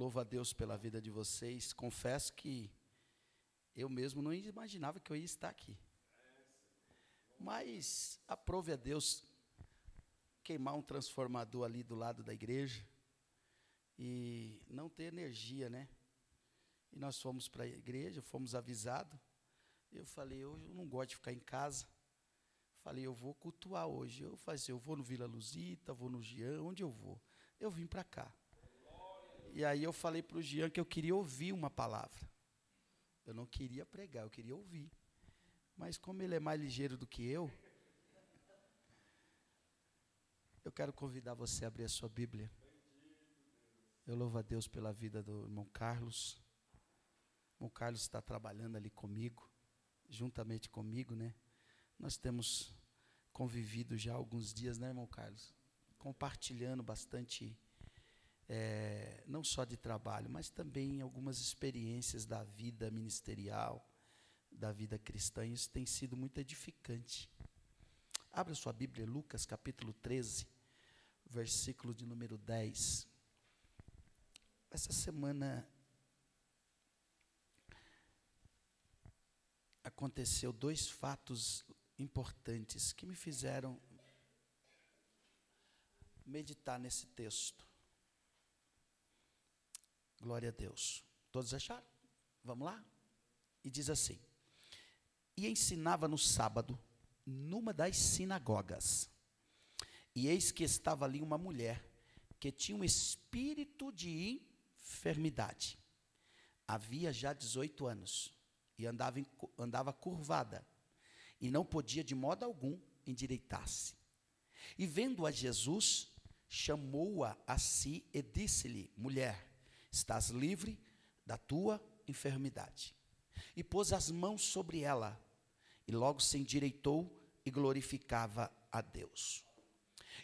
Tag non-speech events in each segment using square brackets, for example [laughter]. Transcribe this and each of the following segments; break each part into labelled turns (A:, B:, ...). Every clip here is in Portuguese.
A: Louvo a Deus pela vida de vocês. Confesso que eu mesmo não imaginava que eu ia estar aqui. Mas aprove a Deus queimar um transformador ali do lado da igreja e não ter energia, né? E nós fomos para a igreja, fomos avisados. Eu falei, eu não gosto de ficar em casa. Falei, eu vou cultuar hoje. Eu falei, eu vou no Vila Luzita, vou no Jean, onde eu vou? Eu vim para cá. E aí eu falei para o Jean que eu queria ouvir uma palavra. Eu não queria pregar, eu queria ouvir. Mas como ele é mais ligeiro do que eu, eu quero convidar você a abrir a sua Bíblia. Eu louvo a Deus pela vida do irmão Carlos. O irmão Carlos está trabalhando ali comigo, juntamente comigo, né? Nós temos convivido já alguns dias, né, irmão Carlos? Compartilhando bastante é, não só de trabalho, mas também algumas experiências da vida ministerial, da vida cristã. Isso tem sido muito edificante. Abra sua Bíblia, Lucas capítulo 13, versículo de número 10. Essa semana aconteceu dois fatos importantes que me fizeram meditar nesse texto. Glória a Deus. Todos acharam? Vamos lá? E diz assim: E ensinava no sábado, numa das sinagogas. E eis que estava ali uma mulher que tinha um espírito de enfermidade. Havia já 18 anos e andava, andava curvada e não podia de modo algum endireitar-se. E vendo a Jesus, chamou-a a si e disse-lhe: Mulher, Estás livre da tua enfermidade. E pôs as mãos sobre ela, e logo se endireitou e glorificava a Deus.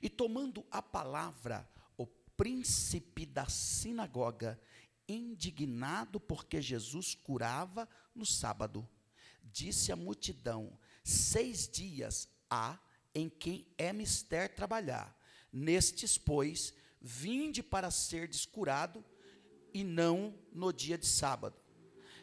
A: E tomando a palavra, o príncipe da sinagoga, indignado porque Jesus curava no sábado, disse à multidão: Seis dias há em que é mister trabalhar. Nestes, pois, vinde para ser descurado e não no dia de sábado.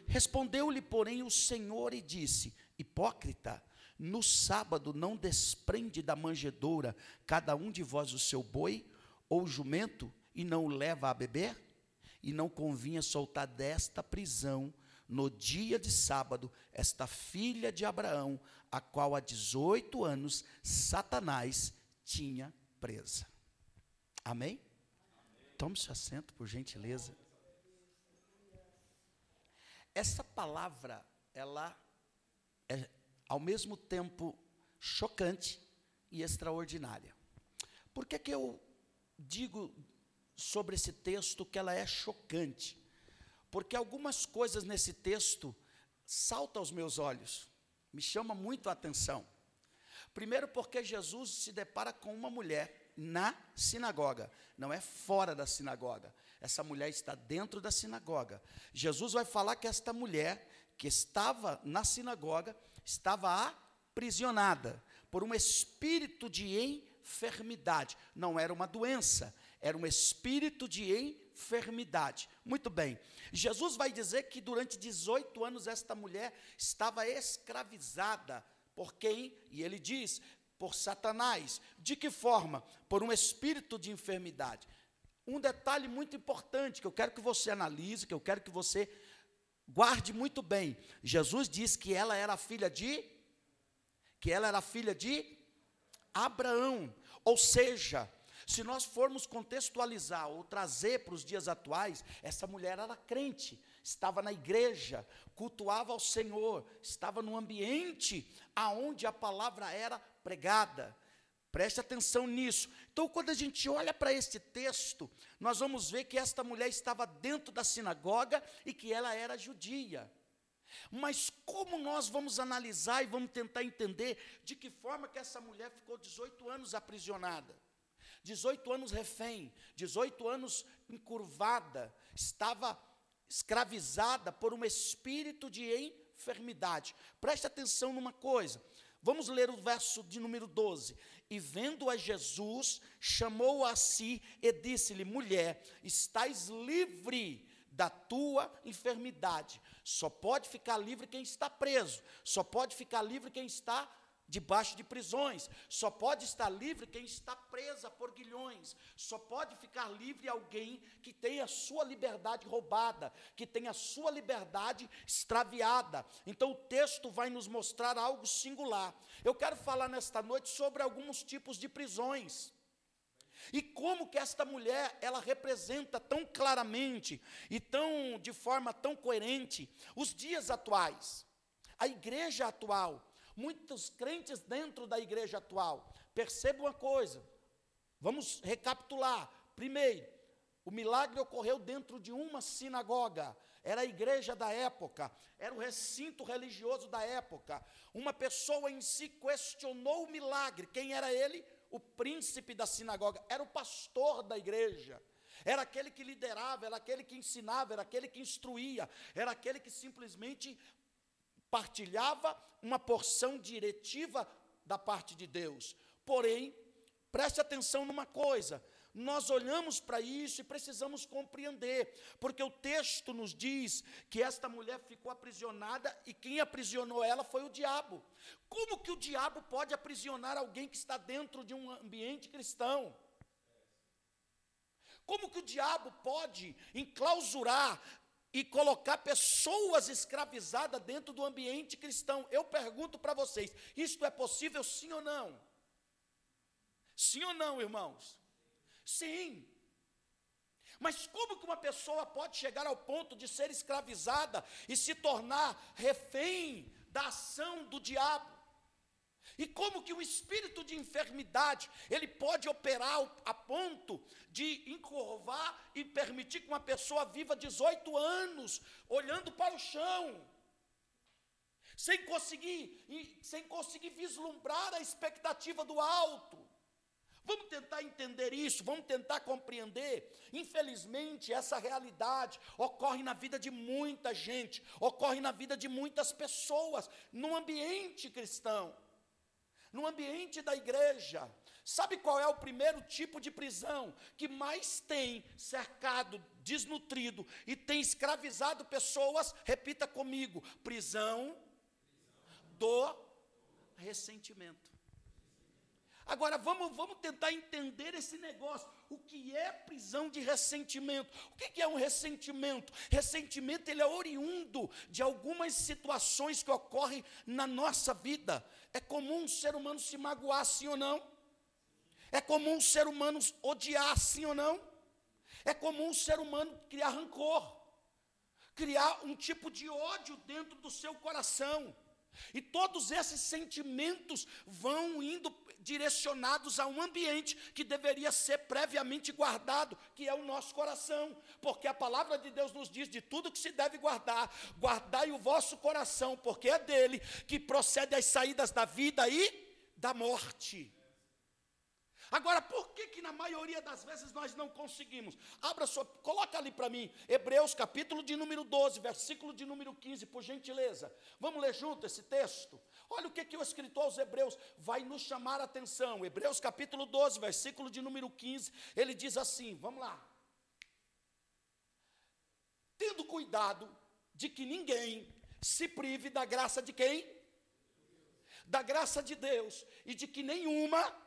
A: Respondeu-lhe, porém, o Senhor e disse: Hipócrita, no sábado não desprende da manjedoura cada um de vós o seu boi ou jumento e não o leva a beber? E não convinha soltar desta prisão no dia de sábado esta filha de Abraão, a qual há 18 anos Satanás tinha presa. Amém? Tome seu assento, por gentileza. Essa palavra, ela é ao mesmo tempo chocante e extraordinária. Por que, que eu digo sobre esse texto que ela é chocante? Porque algumas coisas nesse texto saltam aos meus olhos, me chama muito a atenção. Primeiro, porque Jesus se depara com uma mulher na sinagoga, não é fora da sinagoga. Essa mulher está dentro da sinagoga. Jesus vai falar que esta mulher que estava na sinagoga estava aprisionada por um espírito de enfermidade. Não era uma doença, era um espírito de enfermidade. Muito bem. Jesus vai dizer que durante 18 anos esta mulher estava escravizada por quem? E ele diz: por Satanás. De que forma? Por um espírito de enfermidade. Um detalhe muito importante que eu quero que você analise, que eu quero que você guarde muito bem. Jesus diz que ela era filha de que ela era filha de Abraão. Ou seja, se nós formos contextualizar ou trazer para os dias atuais, essa mulher era crente, estava na igreja, cultuava ao Senhor, estava no ambiente aonde a palavra era pregada. Preste atenção nisso. Então, quando a gente olha para este texto, nós vamos ver que esta mulher estava dentro da sinagoga e que ela era judia. Mas como nós vamos analisar e vamos tentar entender de que forma que essa mulher ficou 18 anos aprisionada? 18 anos refém, 18 anos encurvada, estava escravizada por um espírito de enfermidade. Preste atenção numa coisa: Vamos ler o verso de número 12. E vendo a Jesus, chamou a si e disse-lhe: Mulher, estás livre da tua enfermidade. Só pode ficar livre quem está preso, só pode ficar livre quem está debaixo de prisões, só pode estar livre quem está presa por guilhões, só pode ficar livre alguém que tem a sua liberdade roubada, que tem a sua liberdade extraviada. Então o texto vai nos mostrar algo singular. Eu quero falar nesta noite sobre alguns tipos de prisões. E como que esta mulher, ela representa tão claramente e tão de forma tão coerente os dias atuais. A igreja atual, muitos crentes dentro da igreja atual. Perceba uma coisa. Vamos recapitular. Primeiro, o milagre ocorreu dentro de uma sinagoga. Era a igreja da época, era o recinto religioso da época. Uma pessoa em si questionou o milagre. Quem era ele? o príncipe da sinagoga, era o pastor da igreja, era aquele que liderava, era aquele que ensinava, era aquele que instruía, era aquele que simplesmente partilhava uma porção diretiva da parte de Deus. Porém, preste atenção numa coisa: nós olhamos para isso e precisamos compreender, porque o texto nos diz que esta mulher ficou aprisionada e quem aprisionou ela foi o diabo. Como que o diabo pode aprisionar alguém que está dentro de um ambiente cristão? Como que o diabo pode enclausurar e colocar pessoas escravizadas dentro do ambiente cristão? Eu pergunto para vocês: isto é possível sim ou não? Sim ou não, irmãos? Sim. Mas como que uma pessoa pode chegar ao ponto de ser escravizada e se tornar refém da ação do diabo? E como que o espírito de enfermidade, ele pode operar a ponto de encurvar e permitir que uma pessoa viva 18 anos olhando para o chão, sem conseguir, sem conseguir vislumbrar a expectativa do alto. Vamos tentar entender isso, vamos tentar compreender. Infelizmente, essa realidade ocorre na vida de muita gente, ocorre na vida de muitas pessoas, no ambiente cristão, no ambiente da igreja. Sabe qual é o primeiro tipo de prisão que mais tem cercado, desnutrido e tem escravizado pessoas? Repita comigo: prisão do ressentimento. Agora vamos, vamos tentar entender esse negócio. O que é prisão de ressentimento? O que é um ressentimento? Ressentimento ele é oriundo de algumas situações que ocorrem na nossa vida. É comum um ser humano se magoar, sim ou não? É comum um ser humano odiar, sim ou não? É comum um ser humano criar rancor, criar um tipo de ódio dentro do seu coração. E todos esses sentimentos vão indo direcionados a um ambiente que deveria ser previamente guardado, que é o nosso coração, porque a palavra de Deus nos diz de tudo que se deve guardar, guardai o vosso coração, porque é dele que procede as saídas da vida e da morte. Agora, por que que na maioria das vezes nós não conseguimos? Abra sua, coloca ali para mim, Hebreus capítulo de número 12, versículo de número 15, por gentileza. Vamos ler junto esse texto? Olha o que que o escritor aos Hebreus vai nos chamar a atenção. Hebreus capítulo 12, versículo de número 15, ele diz assim, vamos lá. Tendo cuidado de que ninguém se prive da graça de quem? Da graça de Deus, e de que nenhuma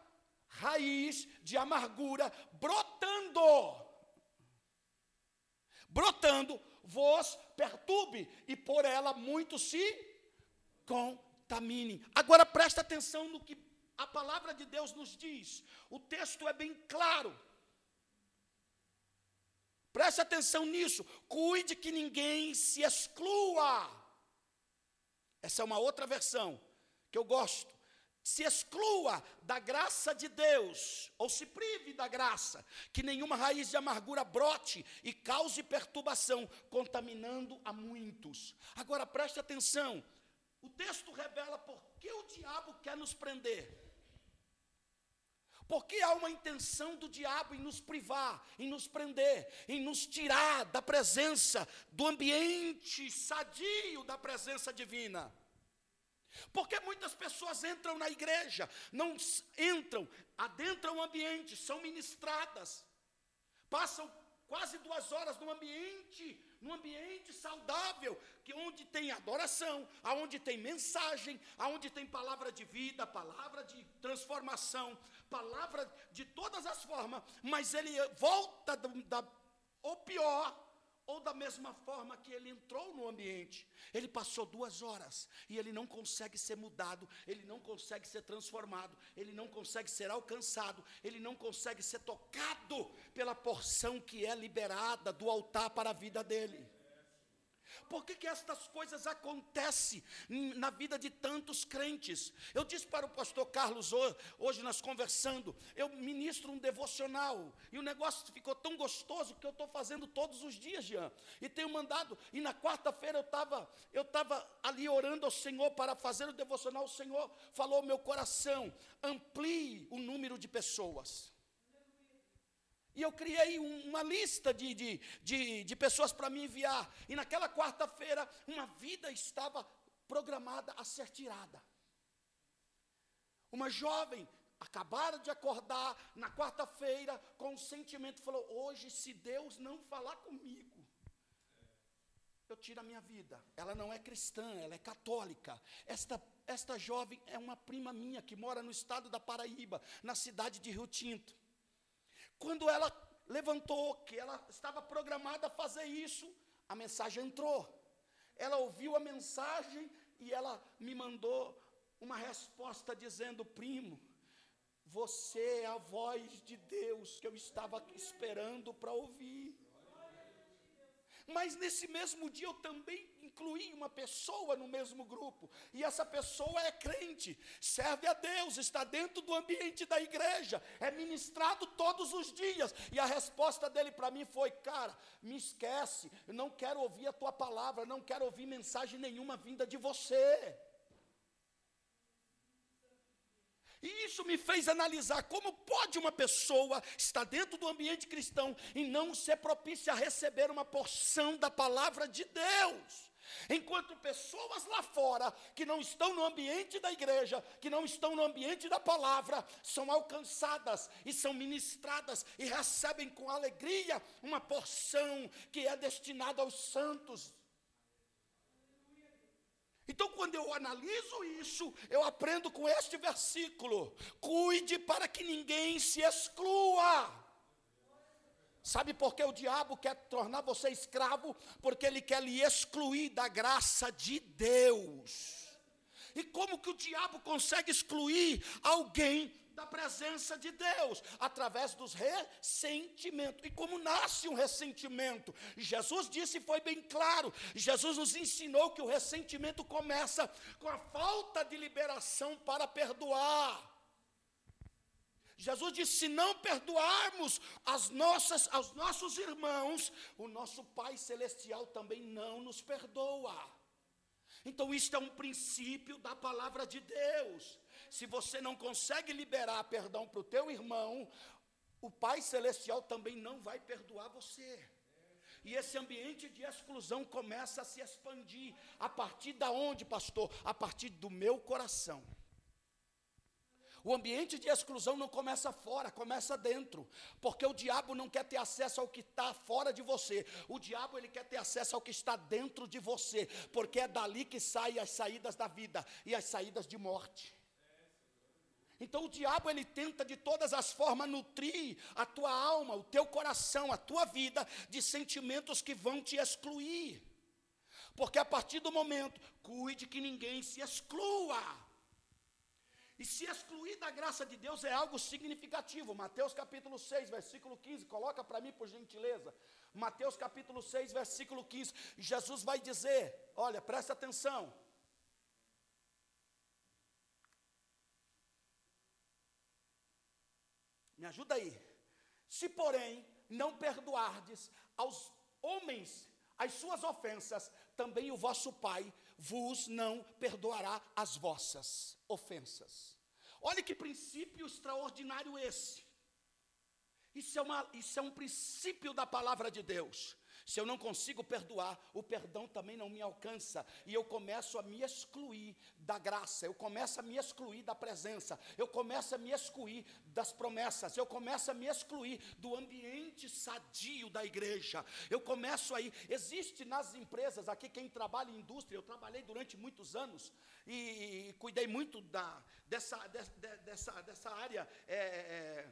A: raiz de amargura brotando, brotando, vos perturbe, e por ela muito se contamine. Agora presta atenção no que a palavra de Deus nos diz, o texto é bem claro. Preste atenção nisso, cuide que ninguém se exclua. Essa é uma outra versão que eu gosto se exclua da graça de Deus, ou se prive da graça, que nenhuma raiz de amargura brote e cause perturbação, contaminando a muitos. Agora preste atenção, o texto revela por que o diabo quer nos prender. Porque há uma intenção do diabo em nos privar, em nos prender, em nos tirar da presença, do ambiente sadio da presença divina. Porque muitas pessoas entram na igreja, não entram, adentram o ambiente, são ministradas, passam quase duas horas no ambiente, num ambiente saudável, que onde tem adoração, aonde tem mensagem, aonde tem palavra de vida, palavra de transformação, palavra de todas as formas, mas ele volta da, da ou pior, ou da mesma forma que ele entrou no ambiente. Ele passou duas horas e ele não consegue ser mudado, ele não consegue ser transformado, ele não consegue ser alcançado, ele não consegue ser tocado pela porção que é liberada do altar para a vida dele. Por que, que estas coisas acontecem na vida de tantos crentes? Eu disse para o pastor Carlos hoje, nós conversando, eu ministro um devocional, e o negócio ficou tão gostoso que eu estou fazendo todos os dias, Jean. E tenho mandado, e na quarta-feira eu estava eu tava ali orando ao Senhor para fazer o devocional, o Senhor falou ao meu coração, amplie o número de pessoas. E eu criei um, uma lista de, de, de, de pessoas para me enviar. E naquela quarta-feira, uma vida estava programada a ser tirada. Uma jovem acabara de acordar na quarta-feira com um sentimento, falou: Hoje, se Deus não falar comigo, eu tiro a minha vida. Ela não é cristã, ela é católica. Esta, esta jovem é uma prima minha que mora no estado da Paraíba, na cidade de Rio Tinto. Quando ela levantou, que ela estava programada a fazer isso, a mensagem entrou. Ela ouviu a mensagem e ela me mandou uma resposta dizendo: primo, você é a voz de Deus que eu estava esperando para ouvir. Mas nesse mesmo dia eu também incluí uma pessoa no mesmo grupo, e essa pessoa é crente, serve a Deus, está dentro do ambiente da igreja, é ministrado todos os dias, e a resposta dele para mim foi: Cara, me esquece, eu não quero ouvir a tua palavra, não quero ouvir mensagem nenhuma vinda de você. E isso me fez analisar como pode uma pessoa estar dentro do ambiente cristão e não ser propícia a receber uma porção da palavra de Deus. Enquanto pessoas lá fora, que não estão no ambiente da igreja, que não estão no ambiente da palavra, são alcançadas e são ministradas e recebem com alegria uma porção que é destinada aos santos então, quando eu analiso isso, eu aprendo com este versículo: cuide para que ninguém se exclua. Sabe por que o diabo quer tornar você escravo? Porque ele quer lhe excluir da graça de Deus. E como que o diabo consegue excluir alguém da presença de Deus, através dos ressentimentos. E como nasce um ressentimento? Jesus disse, foi bem claro, Jesus nos ensinou que o ressentimento começa com a falta de liberação para perdoar. Jesus disse: se não perdoarmos as nossas, aos nossos irmãos, o nosso Pai Celestial também não nos perdoa. Então, isto é um princípio da palavra de Deus se você não consegue liberar perdão para o teu irmão, o Pai Celestial também não vai perdoar você. E esse ambiente de exclusão começa a se expandir. A partir da onde, pastor? A partir do meu coração. O ambiente de exclusão não começa fora, começa dentro. Porque o diabo não quer ter acesso ao que está fora de você. O diabo ele quer ter acesso ao que está dentro de você. Porque é dali que saem as saídas da vida e as saídas de morte. Então o diabo ele tenta de todas as formas nutrir a tua alma, o teu coração, a tua vida de sentimentos que vão te excluir. Porque a partir do momento, cuide que ninguém se exclua. E se excluir da graça de Deus é algo significativo. Mateus capítulo 6, versículo 15, coloca para mim por gentileza. Mateus capítulo 6, versículo 15. Jesus vai dizer: olha, presta atenção. Me ajuda aí. Se, porém, não perdoardes aos homens as suas ofensas, também o vosso Pai vos não perdoará as vossas ofensas. Olha que princípio extraordinário esse. Isso é, uma, isso é um princípio da palavra de Deus. Se eu não consigo perdoar, o perdão também não me alcança. E eu começo a me excluir da graça, eu começo a me excluir da presença, eu começo a me excluir das promessas, eu começo a me excluir do ambiente sadio da igreja. Eu começo aí. Existe nas empresas, aqui quem trabalha em indústria, eu trabalhei durante muitos anos e, e cuidei muito da, dessa, de, de, dessa, dessa área. É, é,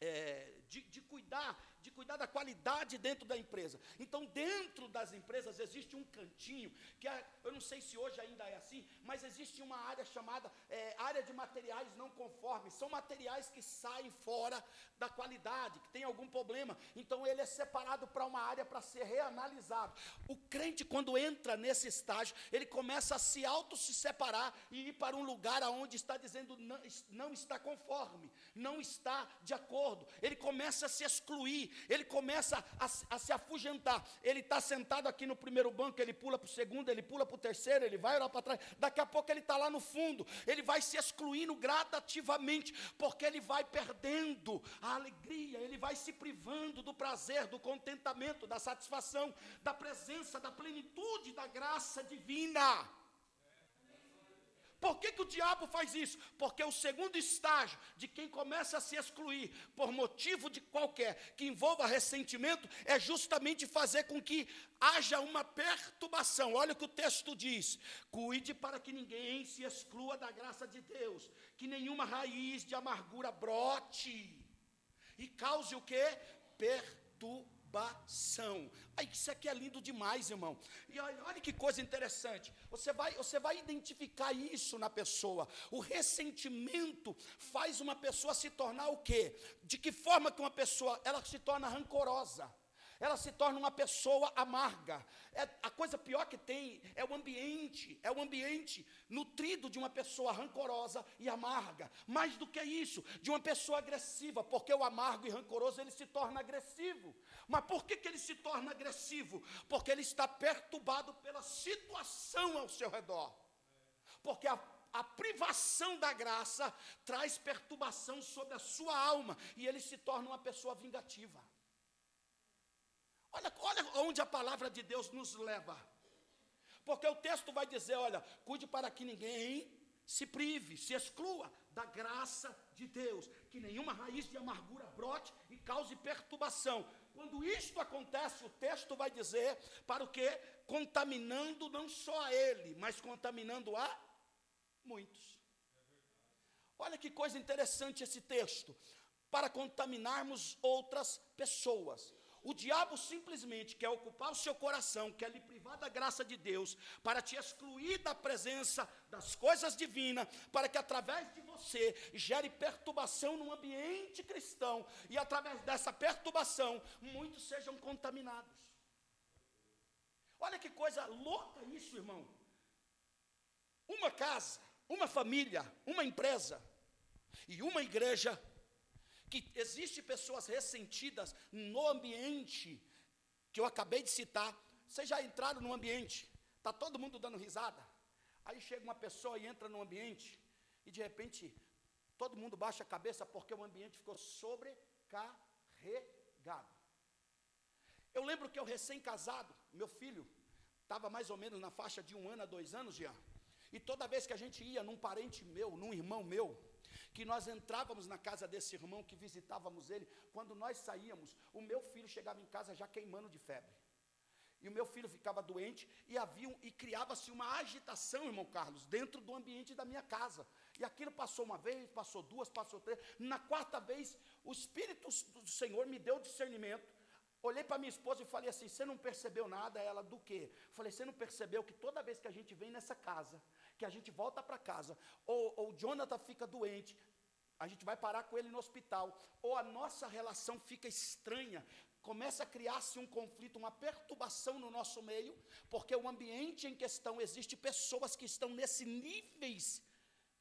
A: é, de, de, cuidar de cuidar da qualidade dentro da empresa. Então, dentro das empresas existe um cantinho, que é, eu não sei se hoje ainda é assim, mas existe uma área chamada é, área de materiais não conformes. São materiais que saem fora da qualidade, que tem algum problema. Então, ele é separado para uma área para ser reanalisado. O crente, quando entra nesse estágio, ele começa a se auto se separar e ir para um lugar aonde está dizendo não, não está conforme, não está de acordo. Ele começa a se excluir ele começa a, a se afugentar. Ele está sentado aqui no primeiro banco, ele pula para o segundo, ele pula para o terceiro, ele vai lá para trás. Daqui a pouco ele está lá no fundo. Ele vai se excluindo gradativamente, porque ele vai perdendo a alegria, ele vai se privando do prazer, do contentamento, da satisfação, da presença, da plenitude da graça divina. Por que, que o diabo faz isso? Porque o segundo estágio de quem começa a se excluir por motivo de qualquer que envolva ressentimento é justamente fazer com que haja uma perturbação. Olha o que o texto diz: cuide para que ninguém se exclua da graça de Deus, que nenhuma raiz de amargura brote e cause o que? Perturbação Aí, isso aqui é lindo demais, irmão. E olha, olha, que coisa interessante. Você vai, você vai identificar isso na pessoa. O ressentimento faz uma pessoa se tornar o quê? De que forma que uma pessoa ela se torna rancorosa? Ela se torna uma pessoa amarga. É, a coisa pior que tem é o ambiente, é o ambiente nutrido de uma pessoa rancorosa e amarga. Mais do que isso, de uma pessoa agressiva, porque o amargo e rancoroso ele se torna agressivo. Mas por que, que ele se torna agressivo? Porque ele está perturbado pela situação ao seu redor. Porque a a privação da graça traz perturbação sobre a sua alma e ele se torna uma pessoa vingativa. Olha, olha onde a palavra de Deus nos leva. Porque o texto vai dizer: olha, cuide para que ninguém se prive, se exclua da graça de Deus, que nenhuma raiz de amargura brote e cause perturbação. Quando isto acontece, o texto vai dizer para o que? Contaminando não só a ele, mas contaminando a muitos. Olha que coisa interessante esse texto. Para contaminarmos outras pessoas. O diabo simplesmente quer ocupar o seu coração, quer lhe privar da graça de Deus, para te excluir da presença das coisas divinas, para que através de você gere perturbação no ambiente cristão, e através dessa perturbação muitos sejam contaminados. Olha que coisa louca isso, irmão. Uma casa, uma família, uma empresa e uma igreja que existe pessoas ressentidas no ambiente que eu acabei de citar. Vocês já entraram no ambiente, está todo mundo dando risada. Aí chega uma pessoa e entra no ambiente, e de repente todo mundo baixa a cabeça porque o ambiente ficou sobrecarregado. Eu lembro que eu recém-casado, meu filho estava mais ou menos na faixa de um ano a dois anos já. E toda vez que a gente ia num parente meu, num irmão meu, que nós entrávamos na casa desse irmão, que visitávamos ele, quando nós saíamos, o meu filho chegava em casa já queimando de febre. E o meu filho ficava doente e havia e criava-se uma agitação, irmão Carlos, dentro do ambiente da minha casa. E aquilo passou uma vez, passou duas, passou três. Na quarta vez, o Espírito do Senhor me deu discernimento. Olhei para minha esposa e falei assim: Você não percebeu nada? Ela, do quê? Falei: Você não percebeu que toda vez que a gente vem nessa casa, que a gente volta para casa, ou, ou o Jonathan fica doente, a gente vai parar com ele no hospital, ou a nossa relação fica estranha, começa a criar-se um conflito, uma perturbação no nosso meio, porque o ambiente em questão existe pessoas que estão nesse níveis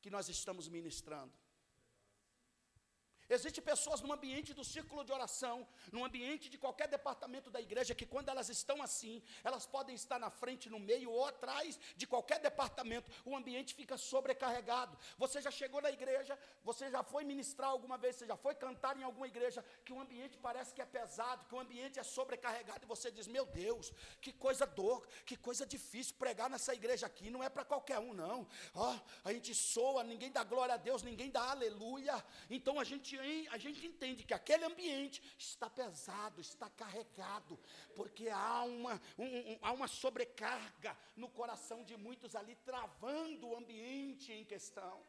A: que nós estamos ministrando. Existem pessoas no ambiente do círculo de oração, no ambiente de qualquer departamento da igreja, que quando elas estão assim, elas podem estar na frente, no meio ou atrás de qualquer departamento, o ambiente fica sobrecarregado. Você já chegou na igreja, você já foi ministrar alguma vez, você já foi cantar em alguma igreja, que o ambiente parece que é pesado, que o ambiente é sobrecarregado, e você diz: Meu Deus, que coisa dor, que coisa difícil pregar nessa igreja aqui, não é para qualquer um, não. Ó, oh, a gente soa, ninguém dá glória a Deus, ninguém dá aleluia. Então a gente a gente entende que aquele ambiente está pesado, está carregado, porque há uma, um, um, há uma sobrecarga no coração de muitos ali, travando o ambiente em questão.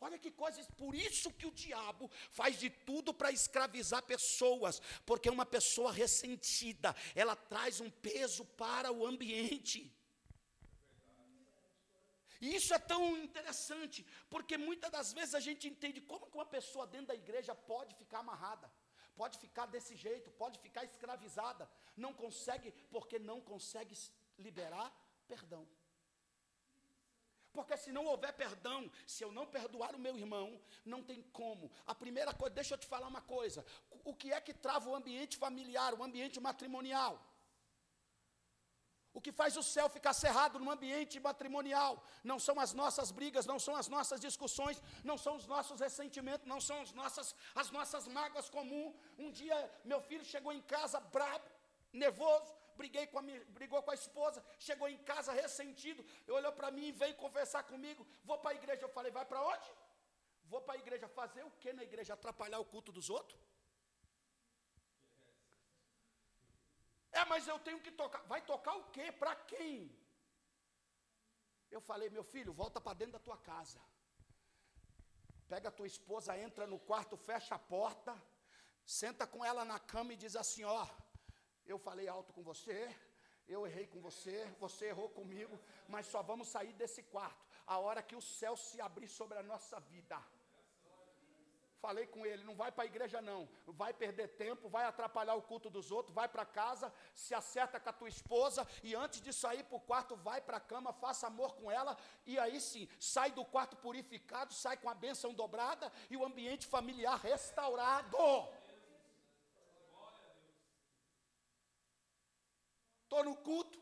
A: Olha que coisas, por isso que o diabo faz de tudo para escravizar pessoas, porque uma pessoa ressentida, ela traz um peso para o ambiente. E isso é tão interessante, porque muitas das vezes a gente entende como que uma pessoa dentro da igreja pode ficar amarrada, pode ficar desse jeito, pode ficar escravizada, não consegue, porque não consegue liberar perdão. Porque se não houver perdão, se eu não perdoar o meu irmão, não tem como. A primeira coisa, deixa eu te falar uma coisa: o que é que trava o ambiente familiar, o ambiente matrimonial? O que faz o céu ficar cerrado no ambiente matrimonial não são as nossas brigas, não são as nossas discussões, não são os nossos ressentimentos, não são as nossas, as nossas mágoas comuns. Um dia meu filho chegou em casa brabo, nervoso, briguei com a brigou com a esposa, chegou em casa ressentido, olhou para mim e veio conversar comigo. Vou para a igreja. Eu falei, vai para onde? Vou para a igreja fazer o que na igreja? Atrapalhar o culto dos outros? É, mas eu tenho que tocar. Vai tocar o quê? Para quem? Eu falei, meu filho, volta para dentro da tua casa. Pega a tua esposa, entra no quarto, fecha a porta, senta com ela na cama e diz assim: Ó, eu falei alto com você, eu errei com você, você errou comigo, mas só vamos sair desse quarto a hora que o céu se abrir sobre a nossa vida. Falei com ele, não vai para a igreja não, vai perder tempo, vai atrapalhar o culto dos outros, vai para casa, se acerta com a tua esposa e antes de sair para o quarto, vai para a cama, faça amor com ela e aí sim, sai do quarto purificado, sai com a bênção dobrada e o ambiente familiar restaurado. Estou no culto,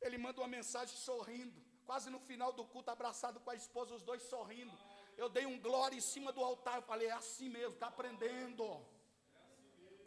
A: ele manda uma mensagem sorrindo, quase no final do culto, abraçado com a esposa, os dois sorrindo eu dei um glória em cima do altar. Eu falei, é assim mesmo, está aprendendo.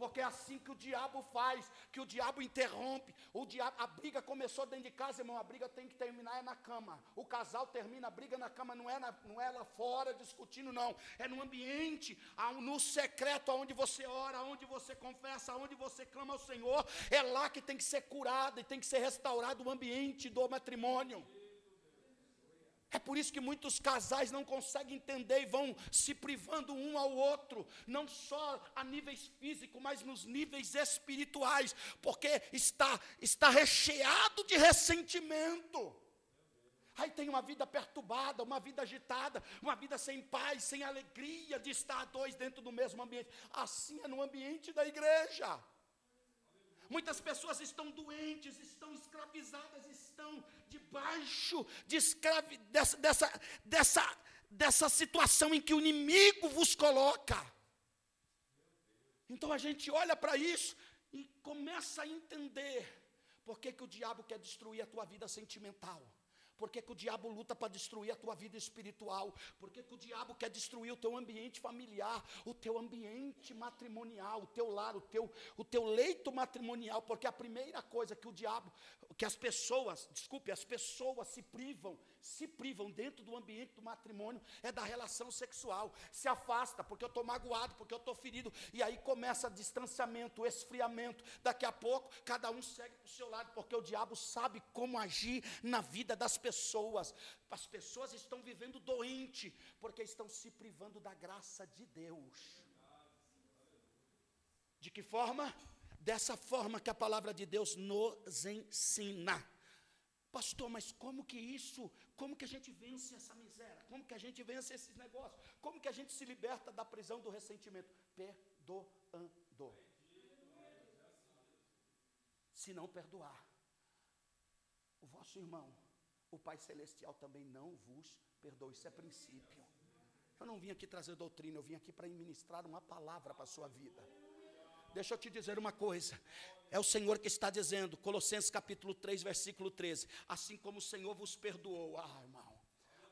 A: Porque é assim que o diabo faz, que o diabo interrompe. O diabo, a briga começou dentro de casa, irmão. A briga tem que terminar é na cama. O casal termina a briga na cama, não é, na, não é lá fora discutindo, não. É no ambiente, no secreto, onde você ora, onde você confessa, onde você clama ao Senhor. É lá que tem que ser curado e tem que ser restaurado o ambiente do matrimônio. É por isso que muitos casais não conseguem entender e vão se privando um ao outro, não só a níveis físicos, mas nos níveis espirituais, porque está, está recheado de ressentimento. Aí tem uma vida perturbada, uma vida agitada, uma vida sem paz, sem alegria de estar dois dentro do mesmo ambiente. Assim é no ambiente da igreja. Muitas pessoas estão doentes, estão escravizadas, estão debaixo de escravi, dessa, dessa, dessa, dessa situação em que o inimigo vos coloca. Então a gente olha para isso e começa a entender por que, que o diabo quer destruir a tua vida sentimental. Por que, que o diabo luta para destruir a tua vida espiritual? Por que, que o diabo quer destruir o teu ambiente familiar, o teu ambiente matrimonial, o teu lar, o teu, o teu leito matrimonial? Porque a primeira coisa que o diabo, que as pessoas, desculpe, as pessoas se privam se privam dentro do ambiente do matrimônio é da relação sexual. Se afasta, porque eu estou magoado, porque eu estou ferido. E aí começa distanciamento, esfriamento. Daqui a pouco, cada um segue para o seu lado, porque o diabo sabe como agir na vida das pessoas. As pessoas estão vivendo doente, porque estão se privando da graça de Deus. De que forma? Dessa forma que a palavra de Deus nos ensina. Pastor, mas como que isso, como que a gente vence essa miséria? Como que a gente vence esses negócios? Como que a gente se liberta da prisão do ressentimento? Perdoando. Se não perdoar, o vosso irmão, o Pai Celestial também não vos perdoa. Isso é princípio. Eu não vim aqui trazer doutrina, eu vim aqui para ministrar uma palavra para a sua vida. Deixa eu te dizer uma coisa. É o Senhor que está dizendo, Colossenses capítulo 3, versículo 13: Assim como o Senhor vos perdoou, ah, irmão,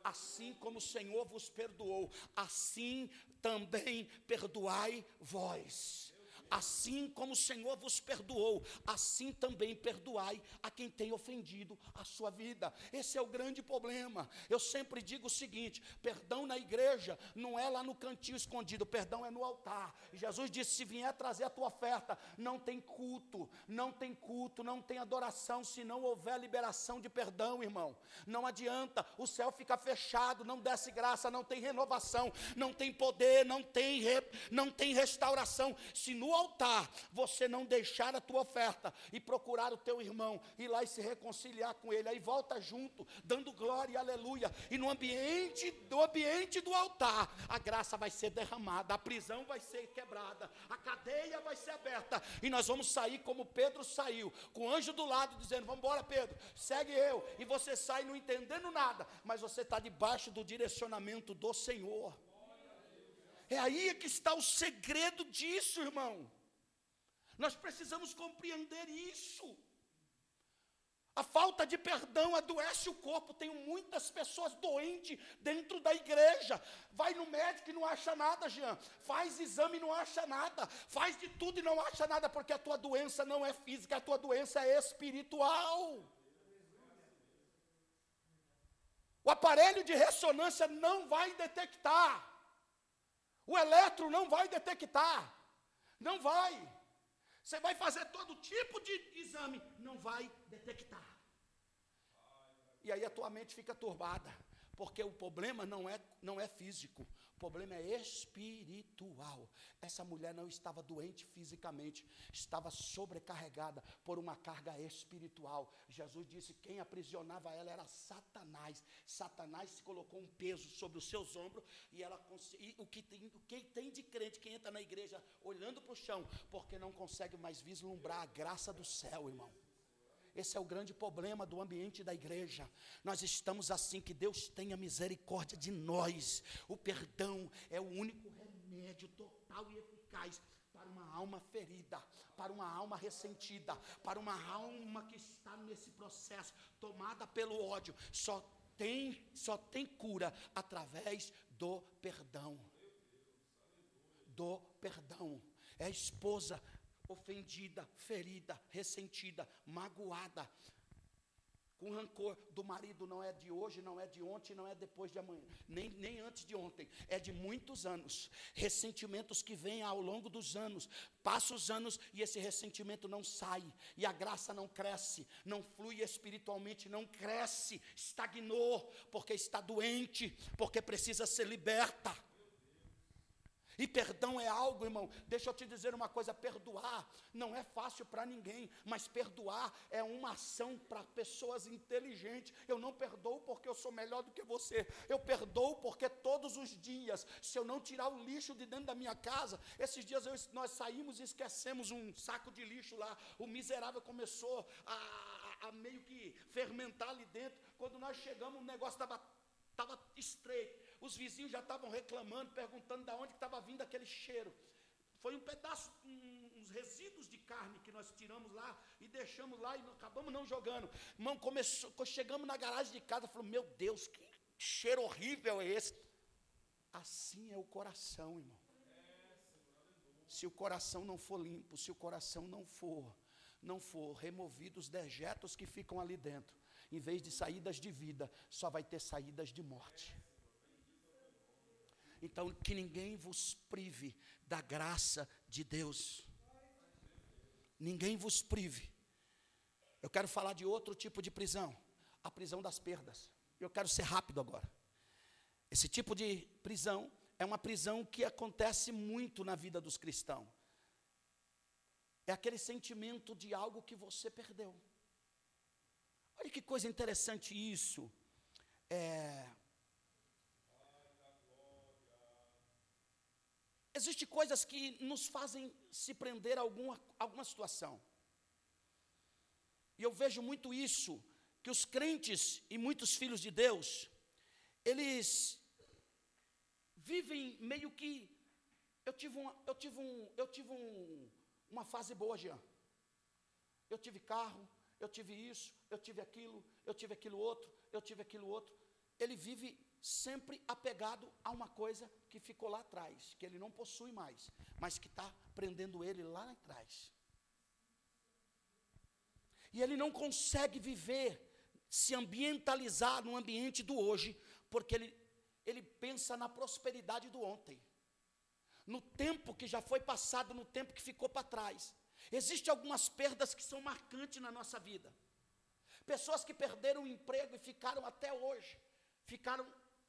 A: assim como o Senhor vos perdoou, assim também perdoai vós. Assim como o Senhor vos perdoou, assim também perdoai a quem tem ofendido a sua vida. Esse é o grande problema. Eu sempre digo o seguinte: perdão na igreja não é lá no cantinho escondido, perdão é no altar. Jesus disse: se vier trazer a tua oferta, não tem culto, não tem culto, não tem adoração, se não houver liberação de perdão, irmão. Não adianta, o céu fica fechado, não desce graça, não tem renovação, não tem poder, não tem, re, não tem restauração. Se no altar você não deixar a tua oferta e procurar o teu irmão, ir lá e se reconciliar com ele, aí volta junto, dando glória e aleluia, e no ambiente do ambiente do altar, a graça vai ser derramada, a prisão vai ser quebrada, a cadeia vai ser aberta, e nós vamos sair como Pedro saiu, com o anjo do lado dizendo: Vamos embora, Pedro, segue eu, e você sai não entendendo nada, mas você está debaixo do direcionamento do Senhor. É aí que está o segredo disso, irmão. Nós precisamos compreender isso. A falta de perdão adoece o corpo. Tenho muitas pessoas doentes dentro da igreja. Vai no médico e não acha nada, Jean. Faz exame e não acha nada. Faz de tudo e não acha nada, porque a tua doença não é física, a tua doença é espiritual. O aparelho de ressonância não vai detectar. O eletro não vai detectar. Não vai. Você vai fazer todo tipo de exame, não vai detectar. E aí a tua mente fica turbada, porque o problema não é, não é físico, o problema é espiritual. Essa mulher não estava doente fisicamente, estava sobrecarregada por uma carga espiritual. Jesus disse: quem aprisionava ela era Satanás. Satanás colocou um peso sobre os seus ombros e ela o que tem, o que tem de crente que entra na igreja olhando para o chão, porque não consegue mais vislumbrar a graça do céu, irmão. Esse é o grande problema do ambiente da igreja. Nós estamos assim, que Deus tenha misericórdia de nós. O perdão é o único remédio total e eficaz para uma alma ferida, para uma alma ressentida, para uma alma que está nesse processo tomada pelo ódio. Só tem, só tem cura através do perdão. Do perdão. É a esposa ofendida, ferida, ressentida, magoada, com rancor do marido não é de hoje, não é de ontem, não é depois de amanhã, nem, nem antes de ontem, é de muitos anos. Ressentimentos que vêm ao longo dos anos, passa os anos e esse ressentimento não sai, e a graça não cresce, não flui espiritualmente, não cresce, estagnou, porque está doente, porque precisa ser liberta. E perdão é algo, irmão, deixa eu te dizer uma coisa: perdoar não é fácil para ninguém, mas perdoar é uma ação para pessoas inteligentes. Eu não perdoo porque eu sou melhor do que você, eu perdoo porque todos os dias, se eu não tirar o lixo de dentro da minha casa, esses dias eu, nós saímos e esquecemos um saco de lixo lá, o miserável começou a, a, a meio que fermentar ali dentro. Quando nós chegamos, o negócio estava estreito os vizinhos já estavam reclamando, perguntando de onde estava vindo aquele cheiro. Foi um pedaço, um, uns resíduos de carne que nós tiramos lá e deixamos lá e acabamos não jogando. Irmão, começou, chegamos na garagem de casa, falou: Meu Deus, que cheiro horrível é esse? Assim é o coração, irmão. Se o coração não for limpo, se o coração não for, não for removido os dejetos que ficam ali dentro, em vez de saídas de vida, só vai ter saídas de morte. Então, que ninguém vos prive da graça de Deus. Ninguém vos prive. Eu quero falar de outro tipo de prisão, a prisão das perdas. Eu quero ser rápido agora. Esse tipo de prisão é uma prisão que acontece muito na vida dos cristãos. É aquele sentimento de algo que você perdeu. Olha que coisa interessante isso. É, Existem coisas que nos fazem se prender a alguma, alguma situação. E eu vejo muito isso, que os crentes e muitos filhos de Deus, eles vivem meio que. Eu tive, uma, eu tive, um, eu tive um, uma fase boa, Jean. Eu tive carro, eu tive isso, eu tive aquilo, eu tive aquilo outro, eu tive aquilo outro. Ele vive sempre apegado a uma coisa que ficou lá atrás, que ele não possui mais, mas que está prendendo ele lá atrás. E ele não consegue viver, se ambientalizar no ambiente do hoje, porque ele, ele pensa na prosperidade do ontem, no tempo que já foi passado, no tempo que ficou para trás. Existem algumas perdas que são marcantes na nossa vida. Pessoas que perderam o emprego e ficaram até hoje, ficaram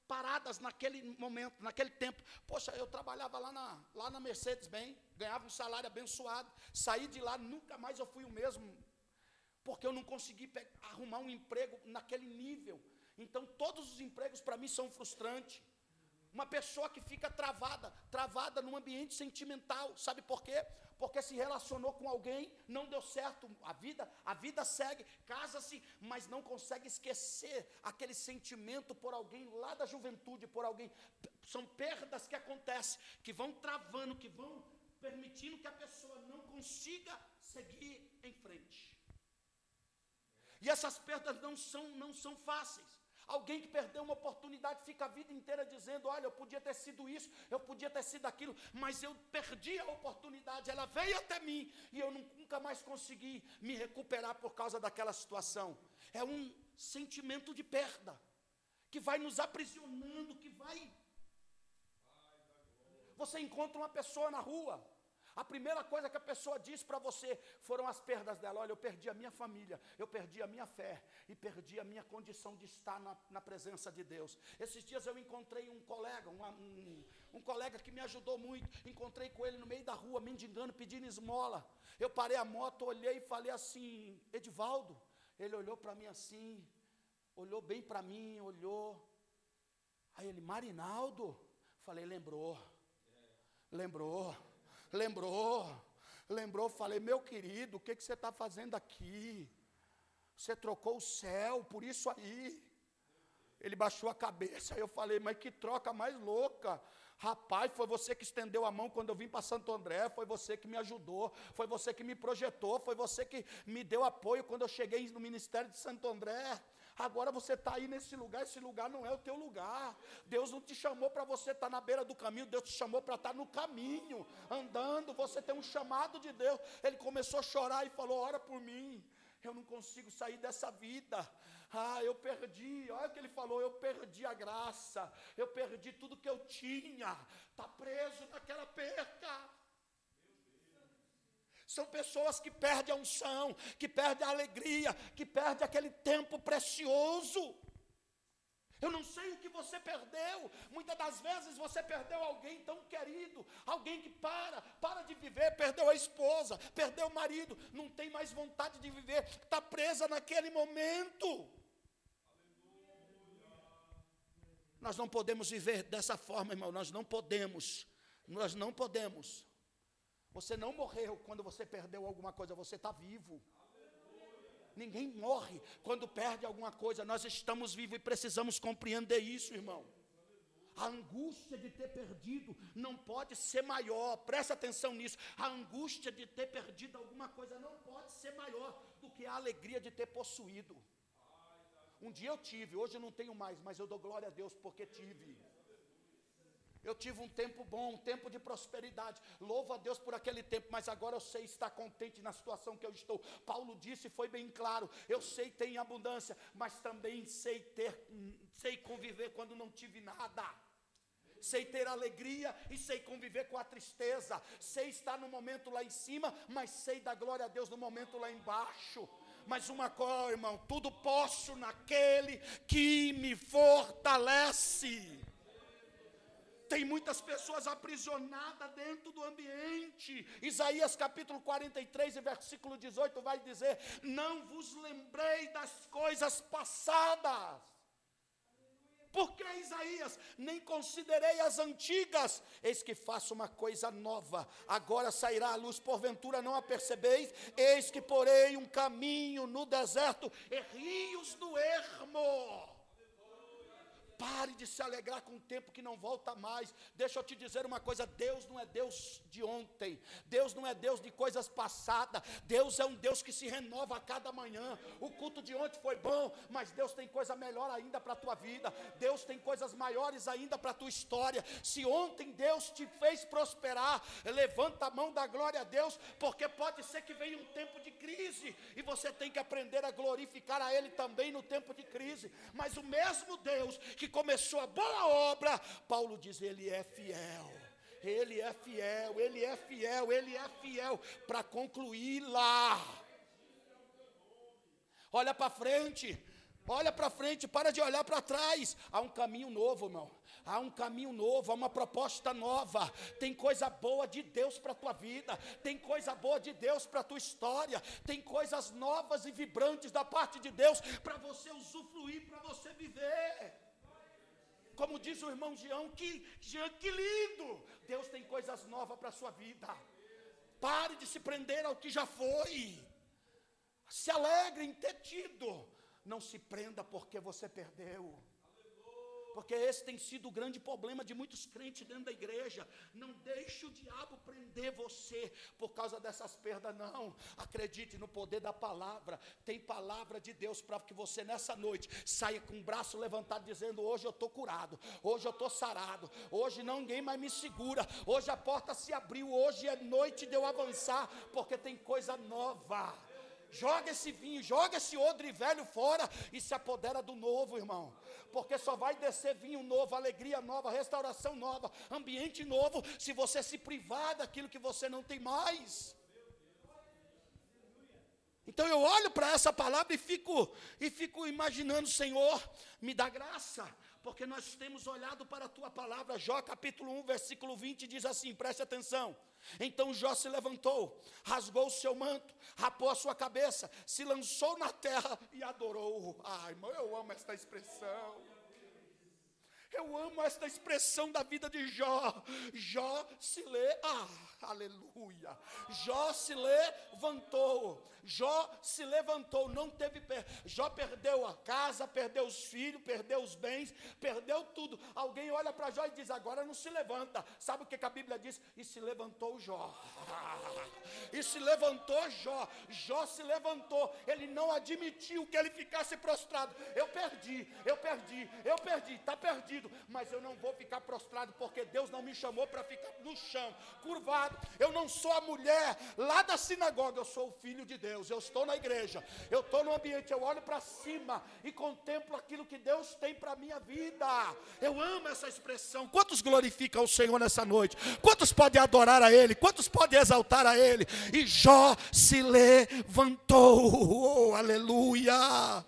A: paradas naquele momento, naquele tempo. Poxa, eu trabalhava lá na, lá na Mercedes bem, ganhava um salário abençoado, saí de lá, nunca mais eu fui o mesmo, porque eu não consegui arrumar um emprego naquele nível. Então, todos os empregos para mim são frustrantes. Uma pessoa que fica travada, travada num ambiente sentimental, sabe por quê? Porque se relacionou com alguém, não deu certo, a vida, a vida segue, casa-se, mas não consegue esquecer aquele sentimento por alguém lá da juventude, por alguém. São perdas que acontecem, que vão travando, que vão permitindo que a pessoa não consiga seguir em frente. E essas perdas não são, não são fáceis. Alguém que perdeu uma oportunidade fica a vida inteira dizendo: Olha, eu podia ter sido isso, eu podia ter sido aquilo, mas eu perdi a oportunidade. Ela veio até mim e eu nunca mais consegui me recuperar por causa daquela situação. É um sentimento de perda que vai nos aprisionando, que vai. Você encontra uma pessoa na rua, a primeira coisa que a pessoa diz para você foram as perdas dela. Olha, eu perdi a minha família, eu perdi a minha fé e perdi a minha condição de estar na, na presença de Deus. Esses dias eu encontrei um colega, um, um, um colega que me ajudou muito. Encontrei com ele no meio da rua, mendigando, pedindo esmola. Eu parei a moto, olhei e falei assim: Edivaldo. Ele olhou para mim assim, olhou bem para mim, olhou. Aí ele, Marinaldo. Falei, lembrou. Lembrou lembrou, lembrou, falei, meu querido, o que, que você está fazendo aqui? Você trocou o céu, por isso aí. Ele baixou a cabeça, eu falei, mas que troca mais louca. Rapaz, foi você que estendeu a mão quando eu vim para Santo André, foi você que me ajudou, foi você que me projetou, foi você que me deu apoio quando eu cheguei no ministério de Santo André. Agora você está aí nesse lugar, esse lugar não é o teu lugar. Deus não te chamou para você estar tá na beira do caminho, Deus te chamou para estar tá no caminho, andando. Você tem um chamado de Deus. Ele começou a chorar e falou: Ora por mim. Eu não consigo sair dessa vida. Ah, eu perdi. Olha o que ele falou: eu perdi a graça. Eu perdi tudo que eu tinha. Está preso naquela perca. São pessoas que perdem a unção, que perdem a alegria, que perdem aquele tempo precioso. Eu não sei o que você perdeu. Muitas das vezes você perdeu alguém tão querido, alguém que para, para de viver, perdeu a esposa, perdeu o marido, não tem mais vontade de viver, está presa naquele momento. Nós não podemos viver dessa forma, irmão, nós não podemos, nós não podemos. Você não morreu quando você perdeu alguma coisa, você está vivo. Ninguém morre quando perde alguma coisa, nós estamos vivos e precisamos compreender isso, irmão. A angústia de ter perdido não pode ser maior, presta atenção nisso. A angústia de ter perdido alguma coisa não pode ser maior do que a alegria de ter possuído. Um dia eu tive, hoje eu não tenho mais, mas eu dou glória a Deus porque tive. Eu tive um tempo bom, um tempo de prosperidade. Louvo a Deus por aquele tempo, mas agora eu sei estar contente na situação que eu estou. Paulo disse, foi bem claro: eu sei ter em abundância, mas também sei ter, sei conviver quando não tive nada. Sei ter alegria e sei conviver com a tristeza. Sei estar no momento lá em cima, mas sei dar glória a Deus no momento lá embaixo. Mas uma coisa, irmão, tudo posso naquele que me fortalece. Tem muitas pessoas aprisionadas dentro do ambiente. Isaías capítulo 43, versículo 18 vai dizer: Não vos lembrei das coisas passadas. Por que Isaías? Nem considerei as antigas. Eis que faço uma coisa nova. Agora sairá a luz, porventura não a percebeis. Eis que porei um caminho no deserto e rios no ermo Pare de se alegrar com um tempo que não volta mais. Deixa eu te dizer uma coisa: Deus não é Deus de ontem, Deus não é Deus de coisas passadas, Deus é um Deus que se renova a cada manhã. O culto de ontem foi bom, mas Deus tem coisa melhor ainda para a tua vida, Deus tem coisas maiores ainda para a tua história. Se ontem Deus te fez prosperar, levanta a mão da glória a Deus, porque pode ser que venha um tempo de crise e você tem que aprender a glorificar a Ele também no tempo de crise. Mas o mesmo Deus que começou a boa obra, Paulo diz: Ele é fiel. Ele é fiel, ele é fiel, ele é fiel para concluir lá. Olha para frente, olha para frente, para de olhar para trás. Há um caminho novo, irmão. Há um caminho novo, há uma proposta nova. Tem coisa boa de Deus para a tua vida, tem coisa boa de Deus para a tua história, tem coisas novas e vibrantes da parte de Deus para você usufruir, para você viver. Como diz o irmão Jean, que, Jean, que lindo! Deus tem coisas novas para a sua vida. Pare de se prender ao que já foi. Se alegre em ter tido. Não se prenda porque você perdeu. Porque esse tem sido o grande problema de muitos crentes dentro da igreja. Não deixe o diabo prender você por causa dessas perdas, não. Acredite no poder da palavra. Tem palavra de Deus para que você nessa noite saia com o braço levantado dizendo: Hoje eu estou curado, hoje eu estou sarado, hoje ninguém mais me segura, hoje a porta se abriu, hoje é noite de eu avançar, porque tem coisa nova. Joga esse vinho, joga esse odre velho fora e se apodera do novo, irmão porque só vai descer vinho novo, alegria nova, restauração nova, ambiente novo, se você se privar daquilo que você não tem mais. Então eu olho para essa palavra e fico e fico imaginando, Senhor, me dá graça, porque nós temos olhado para a tua palavra, Jó capítulo 1, versículo 20 diz assim: preste atenção. Então Jó se levantou, rasgou o seu manto, rapou a sua cabeça, se lançou na terra e adorou. Ai, irmão, eu amo esta expressão. Eu amo esta expressão da vida de Jó. Jó se lê, ah, aleluia. Jó se levantou. Jó se levantou, não teve. Per... Jó perdeu a casa, perdeu os filhos, perdeu os bens, perdeu tudo. Alguém olha para Jó e diz: agora não se levanta. Sabe o que, que a Bíblia diz? E se levantou Jó. [laughs] E se levantou Jó. Jó se levantou. Ele não admitiu que ele ficasse prostrado. Eu perdi, eu perdi, eu perdi, está perdido. Mas eu não vou ficar prostrado, porque Deus não me chamou para ficar no chão, curvado. Eu não sou a mulher lá da sinagoga, eu sou o filho de Deus. Eu estou na igreja, eu estou no ambiente, eu olho para cima e contemplo aquilo que Deus tem para a minha vida. Eu amo essa expressão. Quantos glorificam o Senhor nessa noite? Quantos podem adorar a Ele? Quantos podem exaltar a Ele? E Jó se levantou, oh, aleluia.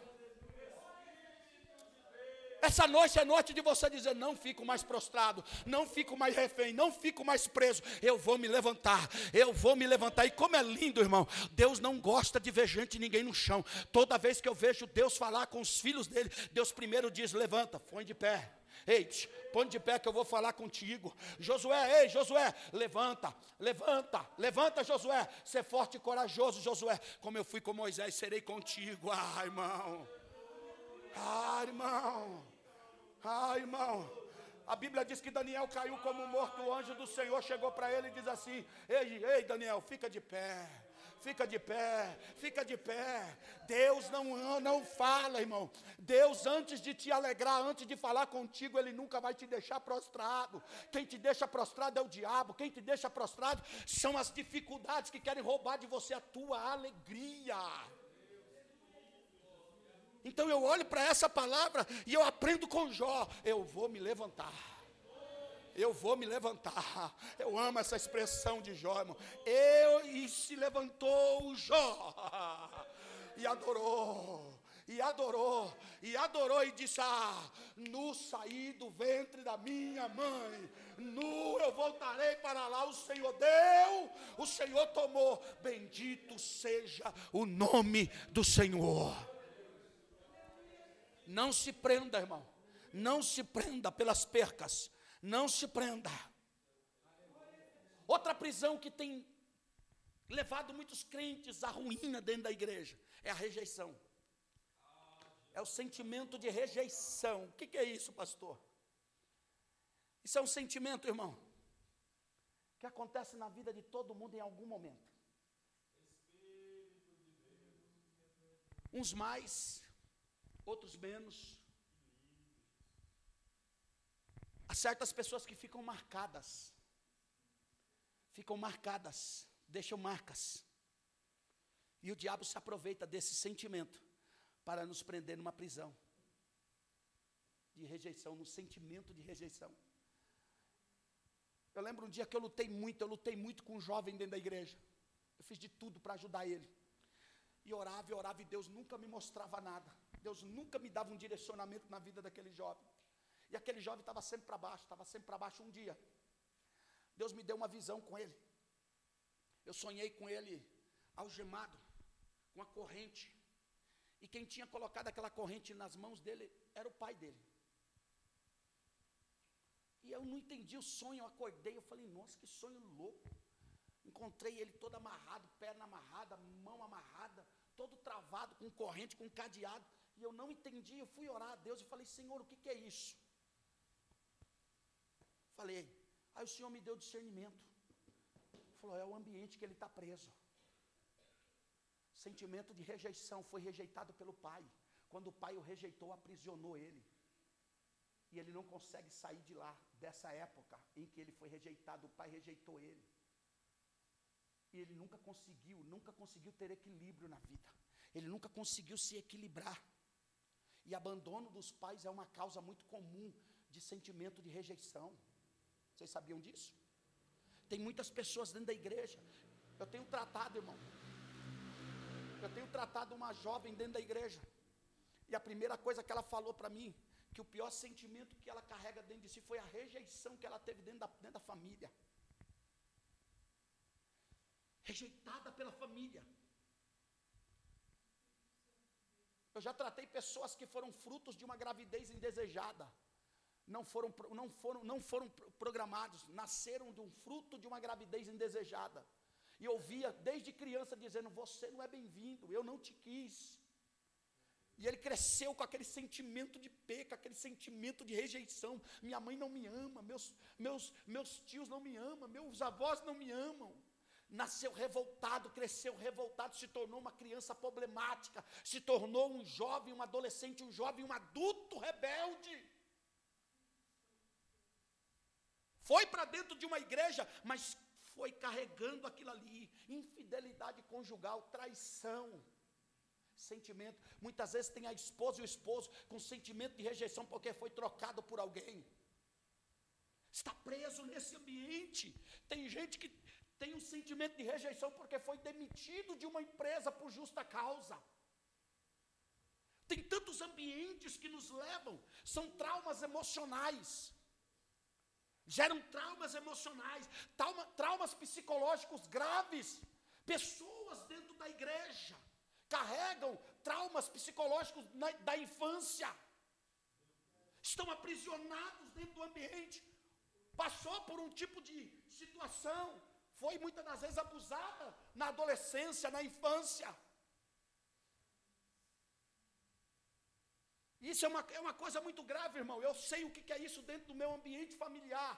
A: Essa noite é noite de você dizer: não fico mais prostrado, não fico mais refém, não fico mais preso. Eu vou me levantar, eu vou me levantar. E como é lindo, irmão, Deus não gosta de ver gente ninguém no chão. Toda vez que eu vejo Deus falar com os filhos dele, Deus primeiro diz: levanta, põe de pé. Ei, põe de pé que eu vou falar contigo. Josué, ei, Josué, levanta, levanta, levanta, Josué. Ser forte e corajoso, Josué. Como eu fui com Moisés, serei contigo. Ah, irmão. Ah, irmão. Ah, irmão. A Bíblia diz que Daniel caiu como morto. O anjo do Senhor chegou para ele e diz assim: Ei, ei, Daniel, fica de pé. Fica de pé, fica de pé. Deus não, não fala, irmão. Deus, antes de te alegrar, antes de falar contigo, Ele nunca vai te deixar prostrado. Quem te deixa prostrado é o diabo. Quem te deixa prostrado são as dificuldades que querem roubar de você a tua alegria. Então eu olho para essa palavra e eu aprendo com Jó. Eu vou me levantar. Eu vou me levantar. Eu amo essa expressão de Jó, irmão. Eu e se levantou Jó e adorou e adorou, e adorou e disse: Ah, nu saí do ventre da minha mãe, nu eu voltarei para lá. O Senhor deu, o Senhor tomou. Bendito seja o nome do Senhor. Não se prenda, irmão. Não se prenda pelas percas. Não se prenda. Outra prisão que tem levado muitos crentes à ruína dentro da igreja é a rejeição. É o sentimento de rejeição. O que, é isso, pastor? Isso é um sentimento, irmão, que acontece na vida de todo mundo em algum momento. Uns mais, outros menos. Há certas pessoas que ficam marcadas, ficam marcadas, deixam marcas. E o diabo se aproveita desse sentimento para nos prender numa prisão de rejeição, no sentimento de rejeição. Eu lembro um dia que eu lutei muito, eu lutei muito com um jovem dentro da igreja. Eu fiz de tudo para ajudar ele. E orava e orava, e Deus nunca me mostrava nada. Deus nunca me dava um direcionamento na vida daquele jovem. E aquele jovem estava sempre para baixo, estava sempre para baixo um dia. Deus me deu uma visão com ele. Eu sonhei com ele algemado, com a corrente. E quem tinha colocado aquela corrente nas mãos dele era o pai dele. E eu não entendi o sonho, eu acordei, eu falei, nossa, que sonho louco. Encontrei ele todo amarrado, perna amarrada, mão amarrada, todo travado, com corrente, com cadeado. Eu não entendi, eu fui orar a Deus e falei, Senhor, o que, que é isso? Falei, aí o Senhor me deu discernimento. Falou, é o ambiente que ele está preso. Sentimento de rejeição, foi rejeitado pelo pai. Quando o pai o rejeitou, aprisionou ele. E ele não consegue sair de lá, dessa época em que ele foi rejeitado, o pai rejeitou ele. E ele nunca conseguiu, nunca conseguiu ter equilíbrio na vida. Ele nunca conseguiu se equilibrar. E abandono dos pais é uma causa muito comum de sentimento de rejeição. Vocês sabiam disso? Tem muitas pessoas dentro da igreja. Eu tenho tratado, irmão. Eu tenho tratado uma jovem dentro da igreja. E a primeira coisa que ela falou para mim, que o pior sentimento que ela carrega dentro de si foi a rejeição que ela teve dentro da, dentro da família. Rejeitada pela família. Eu já tratei pessoas que foram frutos de uma gravidez indesejada. Não foram, não foram, não foram programados, nasceram de um fruto de uma gravidez indesejada. E ouvia desde criança dizendo: Você não é bem-vindo, eu não te quis. E ele cresceu com aquele sentimento de peca, aquele sentimento de rejeição. Minha mãe não me ama, meus, meus, meus tios não me amam, meus avós não me amam. Nasceu revoltado, cresceu revoltado, se tornou uma criança problemática, se tornou um jovem, um adolescente, um jovem, um adulto rebelde. Foi para dentro de uma igreja, mas foi carregando aquilo ali, infidelidade conjugal, traição sentimento. Muitas vezes tem a esposa e o esposo com sentimento de rejeição porque foi trocado por alguém. Está preso nesse ambiente. Tem gente que tem um sentimento de rejeição porque foi demitido de uma empresa por justa causa. Tem tantos ambientes que nos levam, são traumas emocionais. Geram traumas emocionais, trauma, traumas psicológicos graves. Pessoas dentro da igreja carregam traumas psicológicos na, da infância, estão aprisionados dentro do ambiente, passou por um tipo de situação, foi muitas das vezes abusada na adolescência, na infância. Isso é uma, é uma coisa muito grave, irmão. Eu sei o que é isso dentro do meu ambiente familiar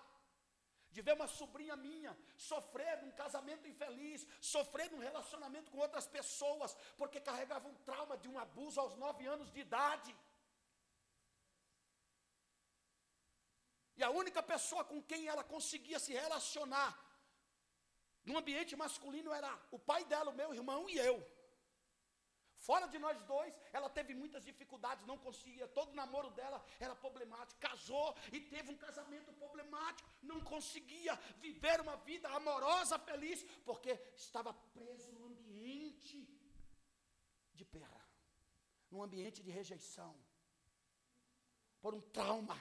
A: de ver uma sobrinha minha sofrer num casamento infeliz, sofrer num relacionamento com outras pessoas, porque carregava um trauma de um abuso aos nove anos de idade. E a única pessoa com quem ela conseguia se relacionar no ambiente masculino era o pai dela, o meu irmão e eu. Fora de nós dois, ela teve muitas dificuldades, não conseguia. Todo o namoro dela era problemático. Casou e teve um casamento problemático. Não conseguia viver uma vida amorosa, feliz, porque estava preso no ambiente de perra, num ambiente de rejeição, por um trauma.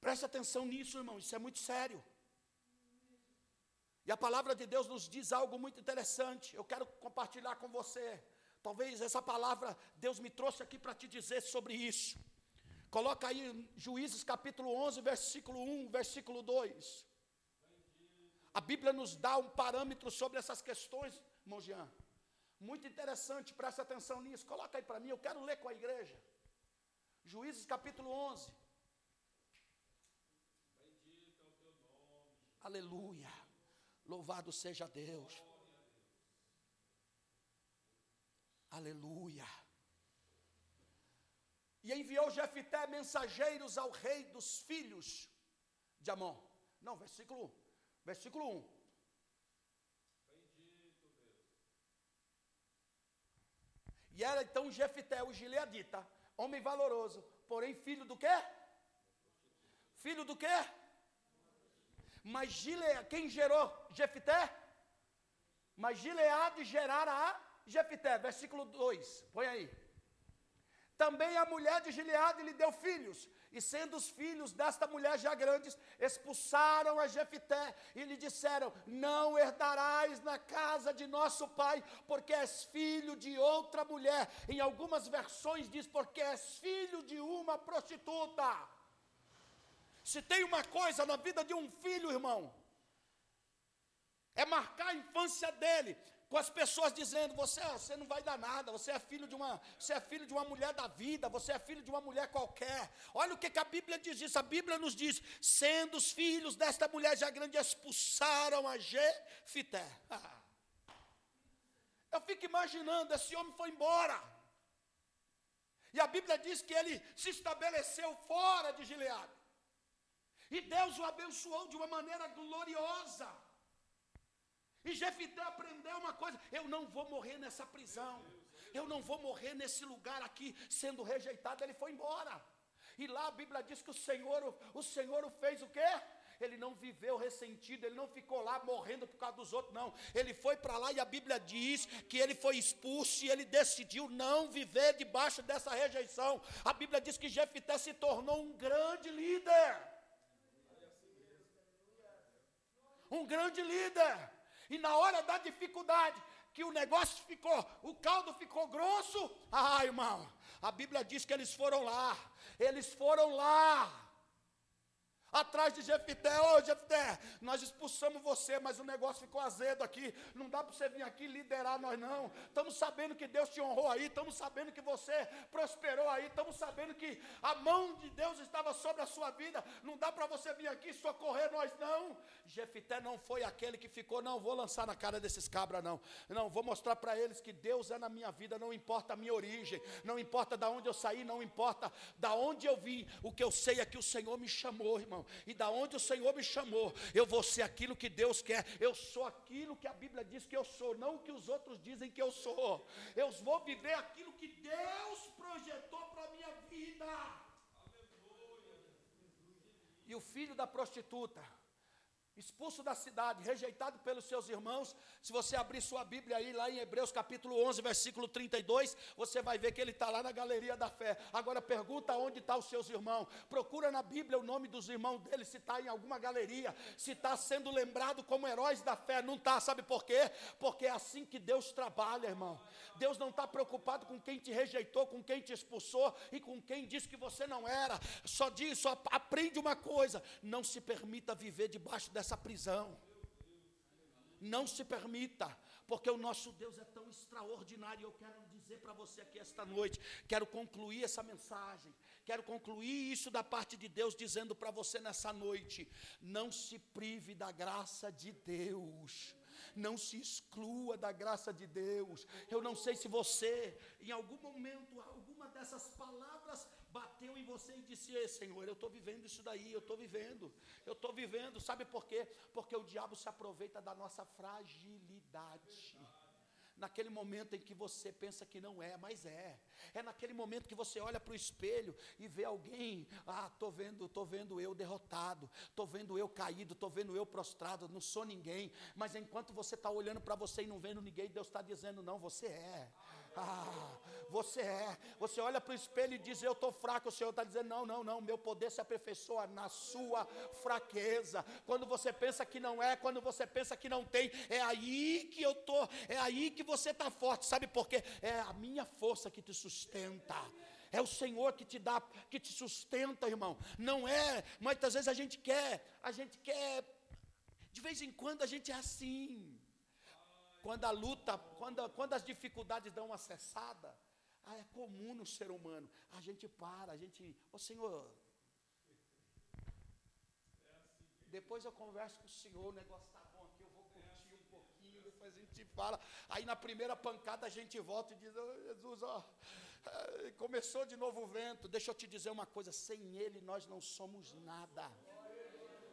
A: Preste atenção nisso, irmão, isso é muito sério. E a palavra de Deus nos diz algo muito interessante. Eu quero compartilhar com você. Talvez essa palavra Deus me trouxe aqui para te dizer sobre isso. Coloca aí Juízes capítulo 11, versículo 1, versículo 2. A Bíblia nos dá um parâmetro sobre essas questões, irmão Jean. Muito interessante, presta atenção nisso. Coloca aí para mim, eu quero ler com a igreja. Juízes capítulo 11. Bendito é o teu nome. Aleluia. Louvado seja Deus. Aleluia. E enviou Jefité mensageiros ao rei dos filhos de Amon. Não, versículo 1. Versículo 1. Bendito Deus. E era então Jefité, o gileadita, homem valoroso, porém filho do quê? Filho do quê? Mas Gilead, quem gerou Jefité? Mas Gileade gerara a Jefité, versículo 2, põe aí. Também a mulher de Gileade lhe deu filhos, e sendo os filhos desta mulher já grandes, expulsaram a Jefité e lhe disseram: Não herdarás na casa de nosso pai, porque és filho de outra mulher. Em algumas versões diz: Porque és filho de uma prostituta. Se tem uma coisa na vida de um filho, irmão, é marcar a infância dele, com as pessoas dizendo: você, você não vai dar nada, você é filho de uma, você é filho de uma mulher da vida, você é filho de uma mulher qualquer. Olha o que, que a Bíblia diz isso. A Bíblia nos diz: sendo os filhos desta mulher já grande expulsaram a Jefité. [laughs] Eu fico imaginando, esse homem foi embora. E a Bíblia diz que ele se estabeleceu fora de Gileade. E Deus o abençoou de uma maneira gloriosa. E Jefité aprendeu uma coisa: eu não vou morrer nessa prisão, eu não vou morrer nesse lugar aqui sendo rejeitado. Ele foi embora. E lá a Bíblia diz que o Senhor, o Senhor o fez o quê? Ele não viveu ressentido, ele não ficou lá morrendo por causa dos outros, não. Ele foi para lá e a Bíblia diz que ele foi expulso e ele decidiu não viver debaixo dessa rejeição. A Bíblia diz que Jefité se tornou um grande líder. Um grande líder. E na hora da dificuldade, que o negócio ficou, o caldo ficou grosso, ah, irmão, a Bíblia diz que eles foram lá, eles foram lá, Atrás de Jefité, ô oh, Jefité, nós expulsamos você, mas o negócio ficou azedo aqui. Não dá para você vir aqui liderar nós, não. Estamos sabendo que Deus te honrou aí, estamos sabendo que você prosperou aí, estamos sabendo que a mão de Deus estava sobre a sua vida. Não dá para você vir aqui socorrer nós, não. Jefité não foi aquele que ficou, não, vou lançar na cara desses cabras, não. Não, vou mostrar para eles que Deus é na minha vida, não importa a minha origem, não importa da onde eu saí, não importa da onde eu vim. O que eu sei é que o Senhor me chamou, irmão irmão, e da onde o Senhor me chamou, eu vou ser aquilo que Deus quer. Eu sou aquilo que a Bíblia diz que eu sou, não o que os outros dizem que eu sou. Eu vou viver aquilo que Deus projetou para a minha vida. E o filho da prostituta, expulso da cidade, rejeitado pelos seus irmãos. Se você abrir sua Bíblia aí, lá em Hebreus capítulo 11, versículo 32, você vai ver que ele está lá na galeria da fé. Agora pergunta onde estão tá os seus irmãos. Procura na Bíblia o nome dos irmãos dele, se está em alguma galeria, se está sendo lembrado como heróis da fé. Não está, sabe por quê? Porque é assim que Deus trabalha, irmão. Deus não está preocupado com quem te rejeitou, com quem te expulsou e com quem disse que você não era. Só diz, só aprende uma coisa: não se permita viver debaixo dessa prisão. Não se permita, porque o nosso Deus é tão extraordinário. Eu quero dizer para você aqui esta noite, quero concluir essa mensagem, quero concluir isso da parte de Deus, dizendo para você nessa noite: não se prive da graça de Deus não se exclua da graça de Deus. Eu não sei se você, em algum momento, alguma dessas palavras bateu em você e disse: Ei, Senhor, eu estou vivendo isso daí, eu estou vivendo, eu estou vivendo. Sabe por quê? Porque o diabo se aproveita da nossa fragilidade. Naquele momento em que você pensa que não é, mas é. É naquele momento que você olha para o espelho e vê alguém, ah, estou vendo, estou vendo eu derrotado, estou vendo eu caído, estou vendo eu prostrado, não sou ninguém. Mas enquanto você está olhando para você e não vendo ninguém, Deus está dizendo, não, você é. Ah, você é. Você olha para o espelho e diz: Eu estou fraco. O Senhor está dizendo: Não, não, não. Meu poder se aperfeiçoa na sua fraqueza. Quando você pensa que não é, quando você pensa que não tem, é aí que eu estou. É aí que você está forte. Sabe por quê? É a minha força que te sustenta. É o Senhor que te dá, que te sustenta, irmão. Não é. Muitas vezes a gente quer, a gente quer. De vez em quando a gente é assim. Quando a luta, quando, quando as dificuldades dão uma cessada, ah, é comum no ser humano. A gente para, a gente, ô oh, Senhor, depois eu converso com o Senhor, o negócio está bom aqui, eu vou curtir um pouquinho, depois a gente fala. Aí na primeira pancada a gente volta e diz, oh, Jesus, ó, eh, começou de novo o vento. Deixa eu te dizer uma coisa, sem Ele nós não somos nada.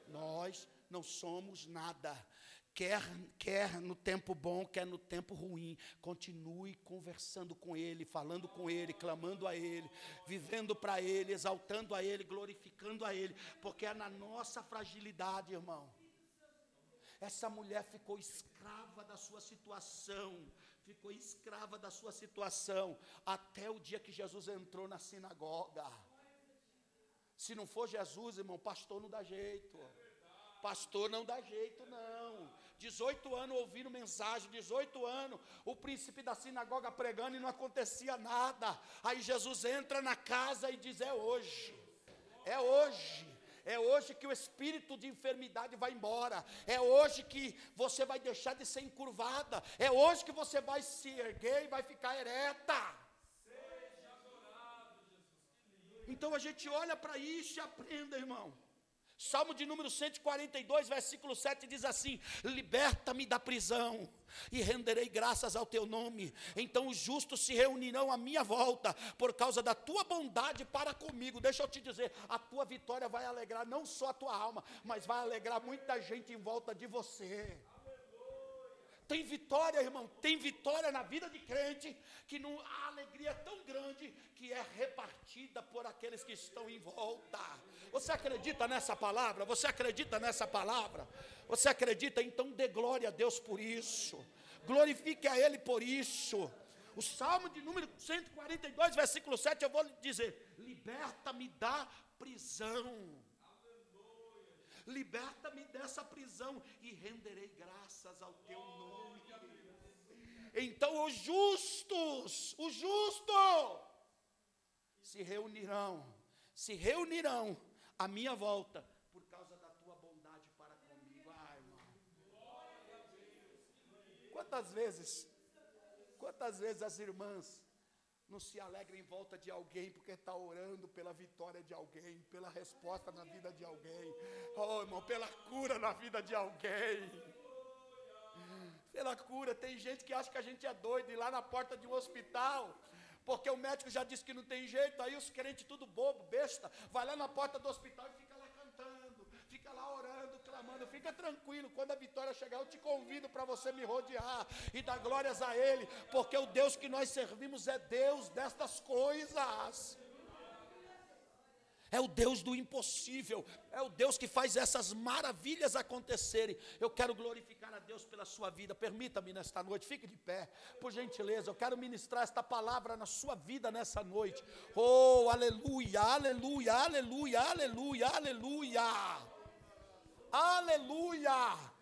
A: Nós não somos nada quer, quer no tempo bom, quer no tempo ruim, continue conversando com Ele, falando com Ele, clamando a Ele, vivendo para Ele, exaltando a Ele, glorificando a Ele, porque é na nossa fragilidade, irmão. Essa mulher ficou escrava da sua situação, ficou escrava da sua situação, até o dia que Jesus entrou na sinagoga. Se não for Jesus, irmão, pastor não dá jeito. Pastor não dá jeito, não. 18 anos ouvindo mensagem, 18 anos, o príncipe da sinagoga pregando e não acontecia nada. Aí Jesus entra na casa e diz: É hoje, é hoje. É hoje que o espírito de enfermidade vai embora. É hoje que você vai deixar de ser encurvada. É hoje que você vai se erguer e vai ficar ereta. Então a gente olha para isso e aprenda, irmão. Salmo de número 142, versículo 7 diz assim: Liberta-me da prisão e renderei graças ao teu nome. Então os justos se reunirão à minha volta por causa da tua bondade para comigo. Deixa eu te dizer, a tua vitória vai alegrar não só a tua alma, mas vai alegrar muita gente em volta de você. Tem vitória, irmão, tem vitória na vida de crente, que não, a alegria tão grande que é repartida por aqueles que estão em volta. Você acredita nessa palavra? Você acredita nessa palavra? Você acredita? Então dê glória a Deus por isso. Glorifique a Ele por isso. O Salmo de número 142, versículo 7, eu vou lhe dizer: Liberta-me da prisão liberta-me dessa prisão e renderei graças ao teu nome. Então os justos, os justos, se reunirão, se reunirão à minha volta por causa da tua bondade para comigo. Ai, irmão. Quantas vezes, quantas vezes as irmãs não se alegra em volta de alguém porque está orando pela vitória de alguém, pela resposta na vida de alguém, oh irmão, pela cura na vida de alguém. Pela cura, tem gente que acha que a gente é doido ir lá na porta de um hospital, porque o médico já disse que não tem jeito, aí os crentes tudo bobo, besta, vai lá na porta do hospital e fica clamando, fica tranquilo, quando a vitória chegar, eu te convido para você me rodear e dar glórias a Ele, porque o Deus que nós servimos é Deus destas coisas. É o Deus do impossível, é o Deus que faz essas maravilhas acontecerem. Eu quero glorificar a Deus pela sua vida. Permita-me nesta noite, fique de pé, por gentileza. Eu quero ministrar esta palavra na sua vida nessa noite. Oh, aleluia, aleluia, aleluia, aleluia, aleluia. Aleluia!